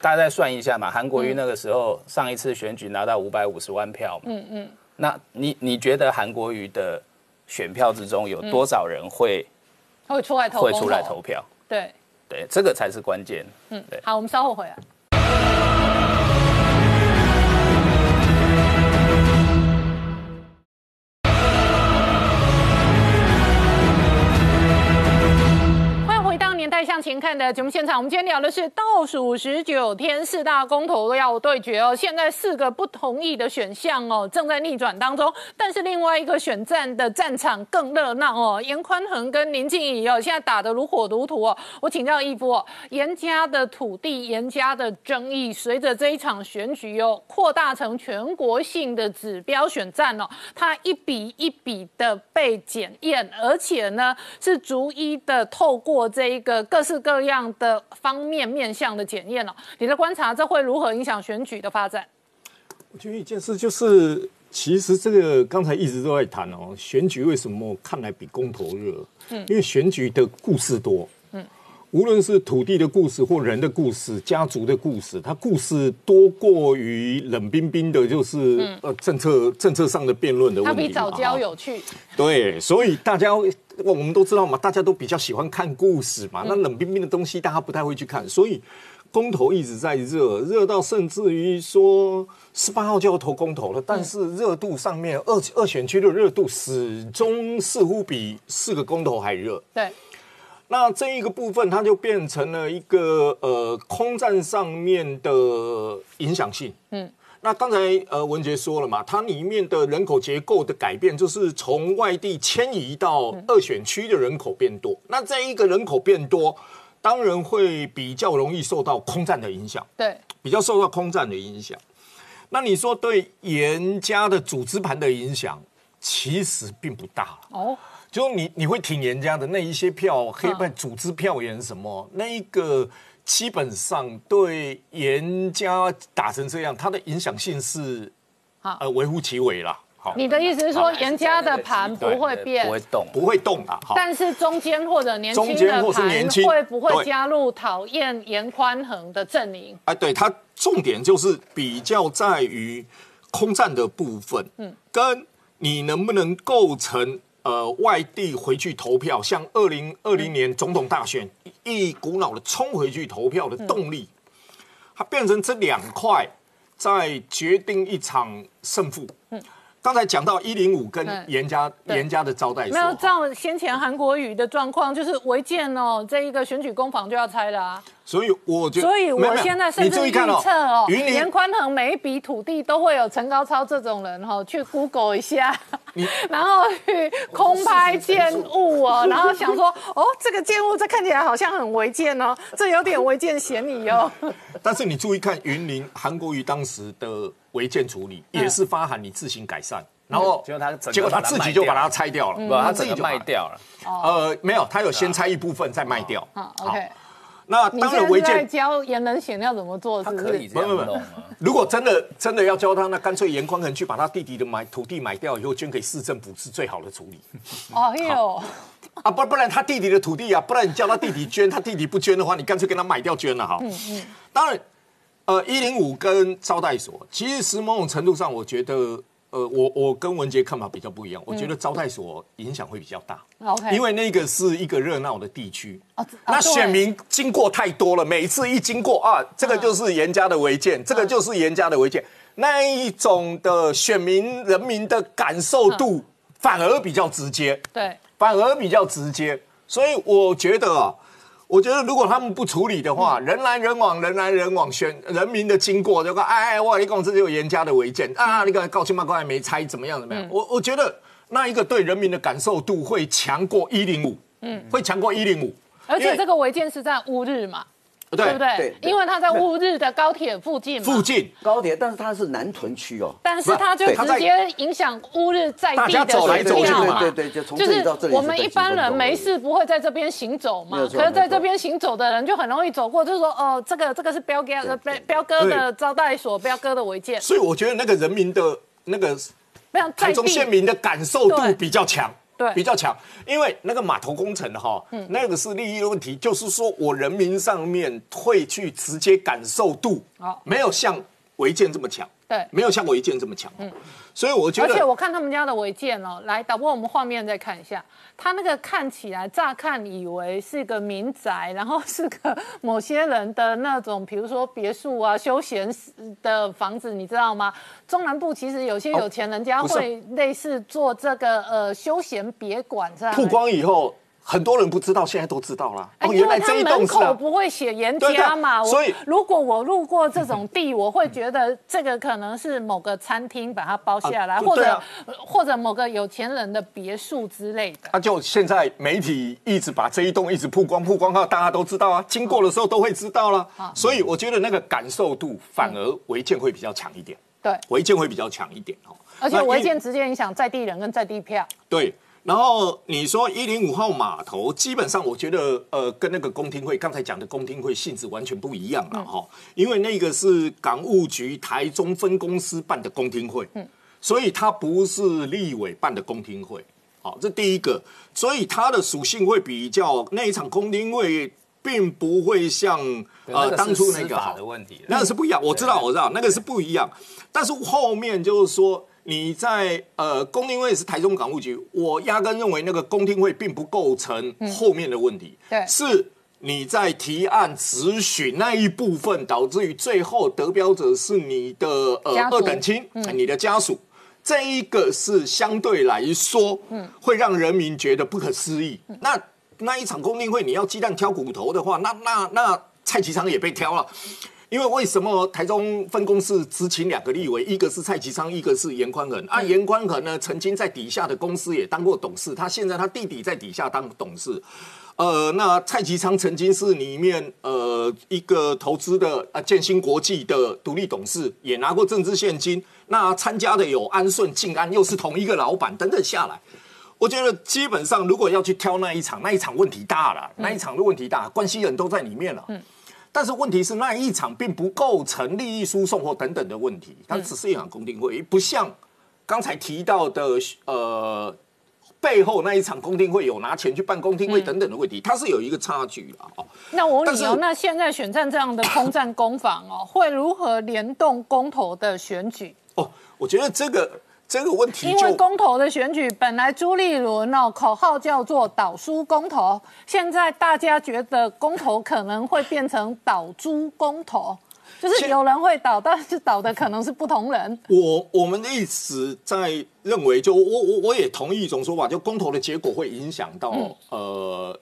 大家再算一下嘛。韩国瑜那个时候上一次选举拿到五百五十万票嘛，嗯嗯，那你你觉得韩国瑜的？选票之中有多少人会会出来投会出来投票？对对，这个才是关键。嗯，对。好，我们稍后回来。向前看的节目现场，我们今天聊的是倒数十九天四大公投要对决哦。现在四个不同意的选项哦，正在逆转当中。但是另外一个选战的战场更热闹哦。严宽恒跟林静怡哦，现在打得如火如荼哦。我请教一波哦，严家的土地、严家的争议，随着这一场选举哦，扩大成全国性的指标选战哦，它一笔一笔的被检验，而且呢是逐一的透过这一个。各式各样的方面面向的检验了，你的观察，这会如何影响选举的发展？我觉得一件事就是，其实这个刚才一直都在谈哦，选举为什么看来比公投热？嗯，因为选举的故事多。无论是土地的故事或人的故事、家族的故事，它故事多过于冷冰冰的，就是呃政策政策上的辩论的问题。它比早教有趣。对，所以大家我们都知道嘛，大家都比较喜欢看故事嘛。那冷冰冰的东西，大家不太会去看。所以公投一直在热，热到甚至于说十八号就要投公投了，但是热度上面二二选区的热度始终似乎比四个公投还热。对。那这一个部分，它就变成了一个呃空战上面的影响性。嗯，那刚才呃文杰说了嘛，它里面的人口结构的改变，就是从外地迁移到二选区的人口变多。那这一个人口变多，当然会比较容易受到空战的影响。对，比较受到空战的影响。那你说对严家的组织盘的影响，其实并不大哦。就你你会挺严家的那一些票，黑派组织票源什么，那一个基本上对严家打成这样，它的影响性是好呃微乎其微啦。好，你的意思是说严家的盘不会变，不会动，不会动啊。但是中间或者年轻的盘会不会加入讨厌严宽恒的阵营？哎，对，它重点就是比较在于空战的部分，嗯，跟你能不能构成。呃，外地回去投票，像二零二零年总统大选，一股脑的冲回去投票的动力，它变成这两块在决定一场胜负。嗯。刚才讲到一零五跟严家严家的招待所，没有照先前韩国瑜的状况，就是违建哦，这一个选举工坊就要拆了啊。所以我觉得，所以我现在甚至预测哦，严宽恒每一笔土地都会有陈高超这种人哈，去 Google 一下，然后去空拍建物哦，然后想说哦，这个建物这看起来好像很违建哦，这有点违建嫌疑哦。但是你注意看云林韩国瑜当时的。违建处理也是发函你自行改善，然后结果他结果他自己就把它拆掉了，不，他自己就卖掉了。呃，没有，他有先拆一部分再卖掉。好，OK。那当然违建教严能贤要怎么做，他可以这样弄如果真的真的要教他，那干脆严宽恒去把他弟弟的买土地买掉以后捐给市政府是最好的处理。哦哟，啊不不然他弟弟的土地啊，不然你叫他弟弟捐，他弟弟不捐的话，你干脆跟他买掉捐了哈。嗯嗯，当然。呃，一零五跟招待所，其实某种程度上，我觉得，呃，我我跟文杰看法比较不一样。我觉得招待所影响会比较大，OK，因为那个是一个热闹的地区，那选民经过太多了，每次一经过啊，这个就是严家的违建，这个就是严家的违建，那一种的选民人民的感受度反而比较直接，对，反而比较直接，所以我觉得啊。我觉得如果他们不处理的话，人来人往，人来人往，选人民的经过，就说哎哎，哇，你讲这就有严加的违建啊，你讲高清八高还没拆，怎么样怎么样？我我觉得那一个对人民的感受度会强过一零五，嗯，会强过一零五，而且这个违建是在乌日嘛。对不对？因为他在乌日的高铁附近。附近高铁，但是它是南屯区哦。但是它就直接影响乌日在地的走票嘛。对对对，就从这里到这里。我们一般人没事不会在这边行走嘛。可是在这边行走的人就很容易走过，就是说哦，这个这个是彪哥的彪彪哥的招待所，彪哥的违建。所以我觉得那个人民的那个台中县民的感受度比较强。对，比较强，因为那个码头工程哈，那个是利益的问题，就是说我人民上面会去直接感受度，没有像违建这么强。对，没有像违建这么强。嗯，所以我觉得，而且我看他们家的违建哦，来导播，我们画面再看一下，他那个看起来乍看以为是个民宅，然后是个某些人的那种，比如说别墅啊、休闲的房子，你知道吗？中南部其实有些有钱人家会类似做这个呃休闲别馆这样。曝光以后。很多人不知道，现在都知道了。哦，原来这一栋口不会写严家嘛？所以如果我路过这种地，我会觉得这个可能是某个餐厅把它包下来，或者或者某个有钱人的别墅之类的。他就现在媒体一直把这一栋一直曝光曝光，到大家都知道啊，经过的时候都会知道了。所以我觉得那个感受度反而违建会比较强一点。对，违建会比较强一点哦。而且违建直接影响在地人跟在地票。对。然后你说一零五号码头，基本上我觉得，呃，跟那个公听会刚才讲的公听会性质完全不一样了哈，因为那个是港务局台中分公司办的公听会，嗯，所以它不是立委办的公听会，好，这第一个，所以它的属性会比较那一场公听会，并不会像呃当初那个好。的问题，那个是不一样，我知道我知道那个是不一样，但是后面就是说。你在呃，公听会是台中港务局，我压根认为那个公听会并不构成后面的问题，对，是你在提案咨询那一部分，导致于最后得标者是你的呃二等亲，你的家属，这一个是相对来说，嗯，会让人民觉得不可思议。那那一场公听会，你要鸡蛋挑骨头的话，那那那蔡其昌也被挑了。因为为什么台中分公司只请两个立委，一个是蔡其昌，一个是严宽恒。啊，严宽恒呢，曾经在底下的公司也当过董事，他现在他弟弟在底下当董事。呃，那蔡其昌曾经是里面呃一个投资的啊建新国际的独立董事，也拿过政治现金。那参加的有安顺、静安，又是同一个老板等等下来，我觉得基本上如果要去挑那一场，那一场问题大了，那一场的问题大，关系人都在里面了。嗯。但是问题是那一场并不构成利益输送或等等的问题，它只是一场公听会，不像刚才提到的呃背后那一场公听会有拿钱去办公听会等等的问题，它是有一个差距了哦。那我问你哦，那现在选战这样的空战攻防哦，会如何联动公投的选举？哦，我觉得这个。这个问题，因为公投的选举本来朱立伦哦口号叫做倒输公投，现在大家觉得公投可能会变成倒朱公投，就是有人会倒，但是倒的可能是不同人。我我们一直在认为，就我我我也同意一种说法，就公投的结果会影响到呃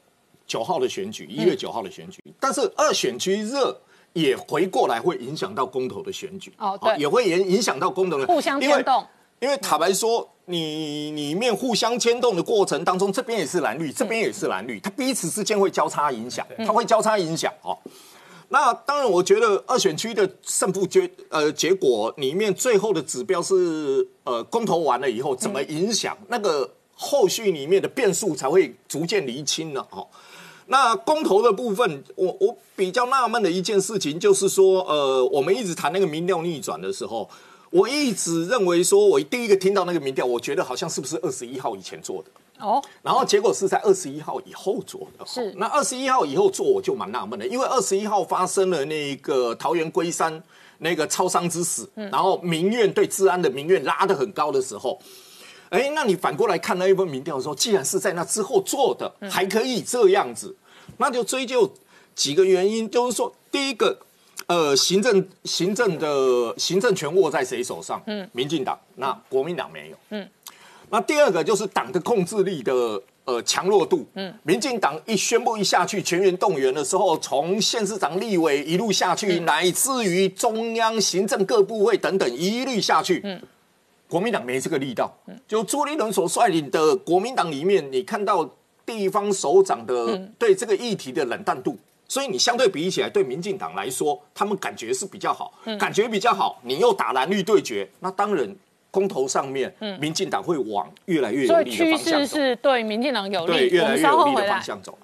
九号的选举，一月九号的选举，但是二选区热也回过来会影响到公投的选举，哦，对，也会影影响到公投的互相牵动。因为坦白说，你里面互相牵动的过程当中，这边也是蓝绿，这边也是蓝绿，它彼此之间会交叉影响，它会交叉影响哦。那当然，我觉得二选区的胜负决呃结果里面最后的指标是呃公投完了以后怎么影响那个后续里面的变数才会逐渐厘清了哦。那公投的部分，我我比较纳闷的一件事情就是说，呃，我们一直谈那个民调逆转的时候。我一直认为说，我第一个听到那个民调，我觉得好像是不是二十一号以前做的哦，然后结果是在二十一号以后做的。是，那二十一号以后做，我就蛮纳闷的，因为二十一号发生了那个桃园龟山那个超商之死，然后民怨对治安的民怨拉得很高的时候，哎，那你反过来看那一份民调的时候，既然是在那之后做的，还可以这样子，那就追究几个原因，就是说第一个。呃，行政行政的行政权握在谁手上？嗯，民进党，那国民党没有。嗯，那第二个就是党的控制力的呃强弱度。嗯，民进党一宣布一下去全员动员的时候，从县市长、立委一路下去，乃至于中央行政各部会等等一律下去。嗯，国民党没这个力道。嗯，就朱立伦所率领的国民党里面，你看到地方首长的对这个议题的冷淡度。所以你相对比起来，对民进党来说，他们感觉是比较好，感觉比较好。你又打蓝绿对决，那当然公投上面，民进党会往越来越有利的方向走。趋势是对民进党有利，对越来越有利的方向走。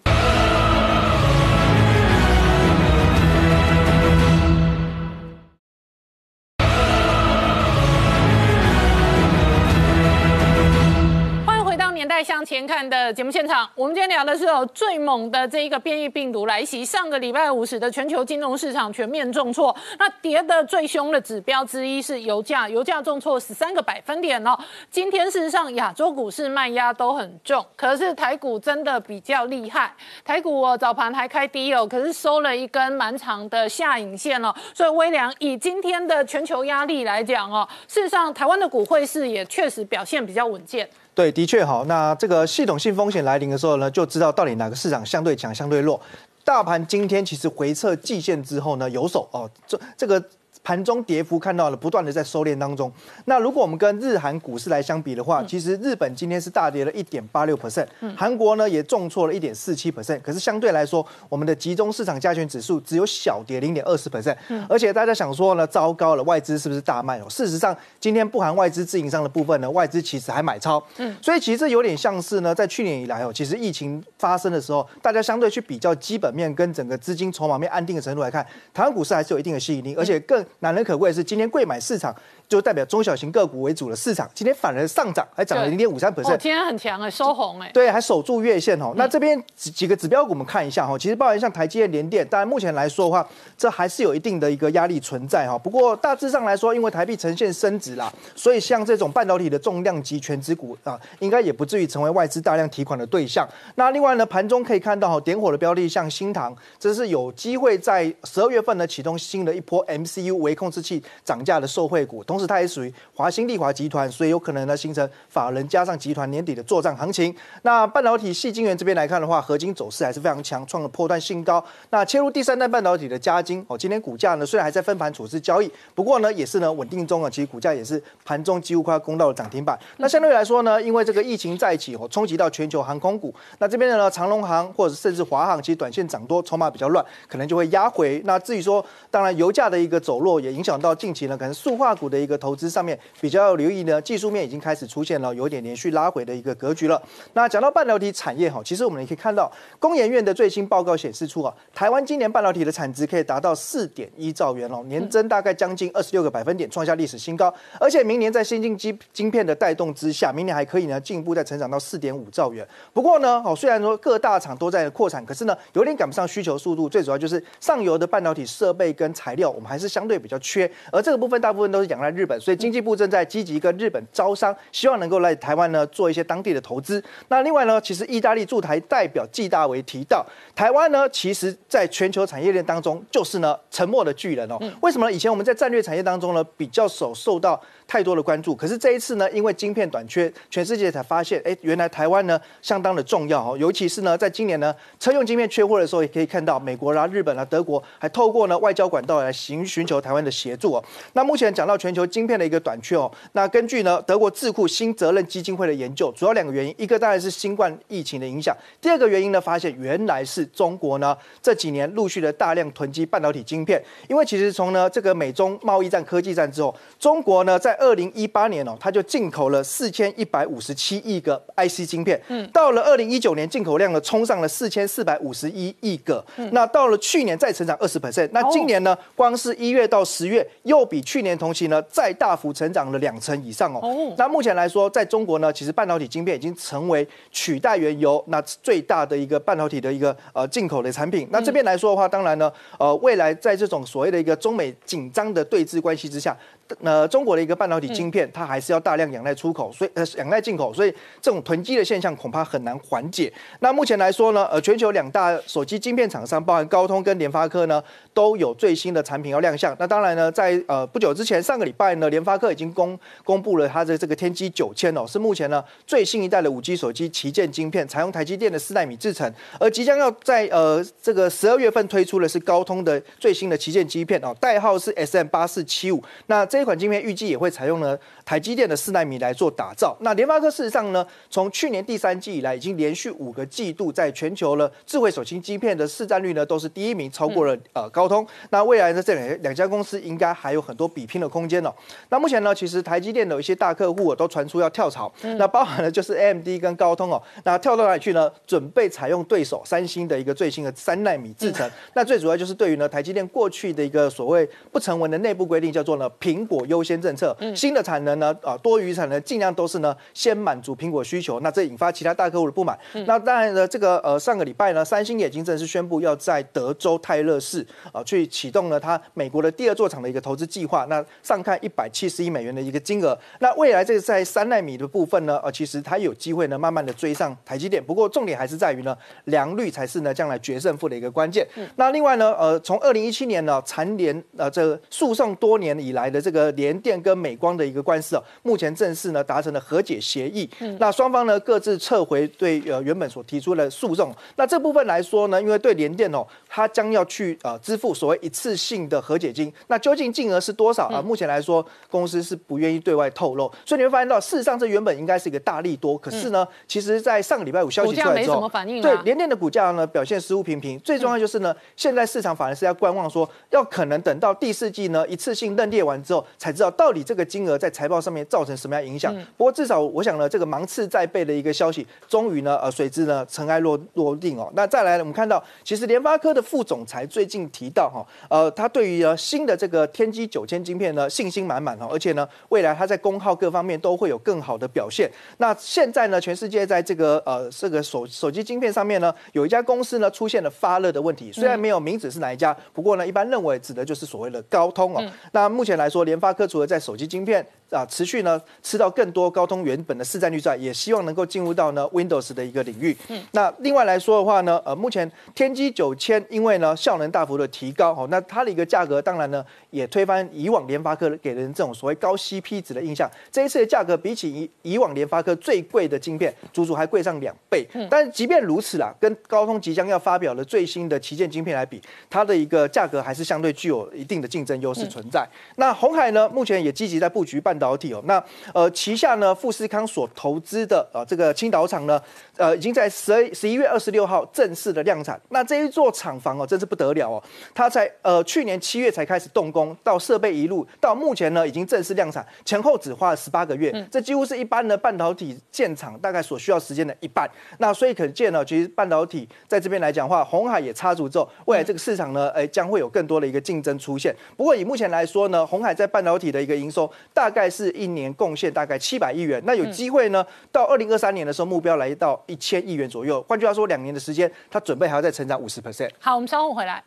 年代向前看的节目现场，我们今天聊的是有最猛的这一个变异病毒来袭。上个礼拜五使得全球金融市场全面重挫，那跌的最凶的指标之一是油价，油价重挫十三个百分点哦。今天事实上亚洲股市卖压都很重，可是台股真的比较厉害。台股哦早盘还开低哦，可是收了一根蛮长的下影线哦。所以微良以今天的全球压力来讲哦，事实上台湾的股汇市也确实表现比较稳健。对，的确好。那这个系统性风险来临的时候呢，就知道到底哪个市场相对强、相对弱。大盘今天其实回撤季线之后呢，有手哦，这这个。盘中跌幅看到了，不断的在收敛当中。那如果我们跟日韩股市来相比的话，其实日本今天是大跌了一点八六 percent，韩国呢也重挫了一点四七 percent。可是相对来说，我们的集中市场加权指数只有小跌零点二十 percent。而且大家想说呢，糟糕了，外资是不是大卖哦？事实上，今天不含外资自营商的部分呢，外资其实还买超。嗯，所以其实有点像是呢，在去年以来哦，其实疫情发生的时候，大家相对去比较基本面跟整个资金筹码面安定的程度来看，台湾股市还是有一定的吸引力，而且更。难能可贵的是，今天贵买市场就代表中小型个股为主的市场，今天反而上涨，还涨了零点五三 percent。今天很强哎，收红哎。对，还守住月线哦。那这边几几个指标股我们看一下哈，其实包含像台积电、联电，当然目前来说的话，这还是有一定的一个压力存在哈。不过大致上来说，因为台币呈现升值啦，所以像这种半导体的重量级全值股啊，应该也不至于成为外资大量提款的对象。那另外呢，盘中可以看到哈，点火的标的像新唐，这是有机会在十二月份呢启动新的一波 MCU 微控制器。涨价的受惠股，同时它也属于华兴利华集团，所以有可能呢形成法人加上集团年底的作战行情。那半导体细晶圆这边来看的话，合金走势还是非常强，创了破断新高。那切入第三代半导体的加金哦，今天股价呢虽然还在分盘处置交易，不过呢也是呢稳定中啊，其实股价也是盘中几乎快要攻到了涨停板。那相对来说呢，因为这个疫情再起哦，冲击到全球航空股，那这边的呢长龙航或者甚至华航，其实短线涨多，筹码比较乱，可能就会压回。那至于说，当然油价的一个走弱也影响到近期呢，可能塑化股的一个投资上面比较留意呢，技术面已经开始出现了有点连续拉回的一个格局了。那讲到半导体产业哈，其实我们也可以看到，工研院的最新报告显示出啊，台湾今年半导体的产值可以达到四点一兆元哦，年增大概将近二十六个百分点，创下历史新高。而且明年在先进晶晶片的带动之下，明年还可以呢进一步再成长到四点五兆元。不过呢，哦虽然说各大厂都在扩产，可是呢有点赶不上需求速度，最主要就是上游的半导体设备跟材料，我们还是相对比较缺。而这个部分大部分都是仰赖日日本，所以经济部正在积极跟日本招商，希望能够来台湾呢做一些当地的投资。那另外呢，其实意大利驻台代表纪大为提到，台湾呢，其实在全球产业链当中就是呢沉默的巨人哦。为什么呢？以前我们在战略产业当中呢比较少受到。太多的关注，可是这一次呢，因为晶片短缺，全世界才发现，哎，原来台湾呢相当的重要哦。尤其是呢，在今年呢，车用晶片缺货的时候，也可以看到美国啦、日本啦、德国还透过呢外交管道来寻寻求台湾的协助哦。那目前讲到全球晶片的一个短缺哦，那根据呢德国智库新责任基金会的研究，主要两个原因，一个当然是新冠疫情的影响，第二个原因呢，发现原来是中国呢这几年陆续的大量囤积半导体晶片，因为其实从呢这个美中贸易战、科技战之后，中国呢在二零一八年哦，它就进口了四千一百五十七亿个 IC 晶片。嗯，到了二零一九年，进口量呢冲上了四千四百五十一亿个。嗯，那到了去年再成长二十 percent。那今年呢，光是一月到十月，又比去年同期呢再大幅成长了两成以上哦。哦，那目前来说，在中国呢，其实半导体晶片已经成为取代原油那最大的一个半导体的一个呃进口的产品。那这边来说的话，当然呢，呃，未来在这种所谓的一个中美紧张的对峙关系之下。那中国的一个半导体晶片，它还是要大量仰赖出口，所以呃仰赖进口，所以这种囤积的现象恐怕很难缓解。那目前来说呢，呃全球两大手机晶片厂商，包含高通跟联发科呢，都有最新的产品要亮相。那当然呢，在呃不久之前，上个礼拜呢，联发科已经公公布了它的这个天玑九千哦，是目前呢最新一代的五 G 手机旗舰晶片，采用台积电的四纳米制程，而即将要在呃这个十二月份推出的是高通的最新的旗舰晶片哦，代号是 SM 八四七五。那这这款镜片预计也会采用呢台积电的四纳米来做打造。那联发科事实上呢，从去年第三季以来，已经连续五个季度在全球呢智慧手机晶片的市占率呢都是第一名，超过了呃高通。那未来呢，这两两家公司应该还有很多比拼的空间哦。那目前呢，其实台积电的一些大客户都传出要跳槽，那包含了就是 AMD 跟高通哦。那跳到哪里去呢？准备采用对手三星的一个最新的三纳米制程。那最主要就是对于呢台积电过去的一个所谓不成文的内部规定，叫做呢苹果优先政策，新的产能呢，啊，多余产能尽量都是呢，先满足苹果需求，那这引发其他大客户的不满。那当然呢，这个呃，上个礼拜呢，三星已经正式宣布要在德州泰勒市啊，去启动了它美国的第二座厂的一个投资计划。那上看一百七十亿美元的一个金额。那未来这个在三纳米的部分呢，呃，其实它有机会呢，慢慢的追上台积电。不过重点还是在于呢，良率才是呢，将来决胜负的一个关键。那另外呢，呃，从二零一七年呢，蝉联呃这个诉讼多年以来的这个联电跟美光的一个官司哦，目前正式呢达成了和解协议。嗯，那双方呢各自撤回对呃原本所提出的诉讼。那这部分来说呢，因为对联电哦，它将要去呃支付所谓一次性的和解金。那究竟金额是多少啊？目前来说，公司是不愿意对外透露。所以你会发现到，事实上这原本应该是一个大利多，可是呢，其实在上个礼拜五消息出来之后，对联电的股价呢表现似乎平平。最重要就是呢，现在市场反而是要观望，说要可能等到第四季呢一次性认列完之后，才知道到底这个金额在财报上面造成什么样影响？不过至少我想呢，这个芒刺在背的一个消息，终于呢，呃，随之呢尘埃落落定哦。那再来，我们看到，其实联发科的副总裁最近提到哈，呃，他对于呢新的这个天玑九千晶片呢信心满满哦，而且呢，未来它在功耗各方面都会有更好的表现。那现在呢，全世界在这个呃这个手手机晶片上面呢，有一家公司呢出现了发热的问题，虽然没有明指是哪一家，不过呢，一般认为指的就是所谓的高通哦。那目前来说，联发科除了在手机晶片啊，持续呢吃到更多高通原本的市占率之外，也希望能够进入到呢 Windows 的一个领域。嗯，那另外来说的话呢，呃，目前天玑九千因为呢效能大幅的提高，哦，那它的一个价格当然呢也推翻以往联发科给人这种所谓高 CP 值的印象。这一次的价格比起以以往联发科最贵的晶片，足足还贵上两倍。嗯，但是即便如此啦，跟高通即将要发表的最新的旗舰晶片来比，它的一个价格还是相对具有一定的竞争优势存在。那红海呢，目前也积极在布局半导体哦。那呃，旗下呢富士康所投资的呃这个青岛厂呢，呃已经在十二十一月二十六号正式的量产。那这一座厂房哦，真是不得了哦，它在呃去年七月才开始动工，到设备一路到目前呢已经正式量产，前后只花了十八个月，这几乎是一般的半导体建厂大概所需要时间的一半。那所以可见呢，其实半导体在这边来讲话，红海也插足之后，未来这个市场呢，哎将会有更多的一个竞争出现。不过以目前来说呢，红海在半导体的一个营收大概是一年贡献大概七百亿元，那有机会呢，到二零二三年的时候目标来到一千亿元左右。换句话说，两年的时间，它准备还要再成长五十 percent。好，我们稍后回来。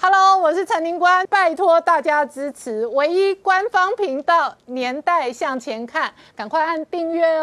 Hello，我是陈林官，拜托大家支持唯一官方频道《年代向前看》，赶快按订阅哦。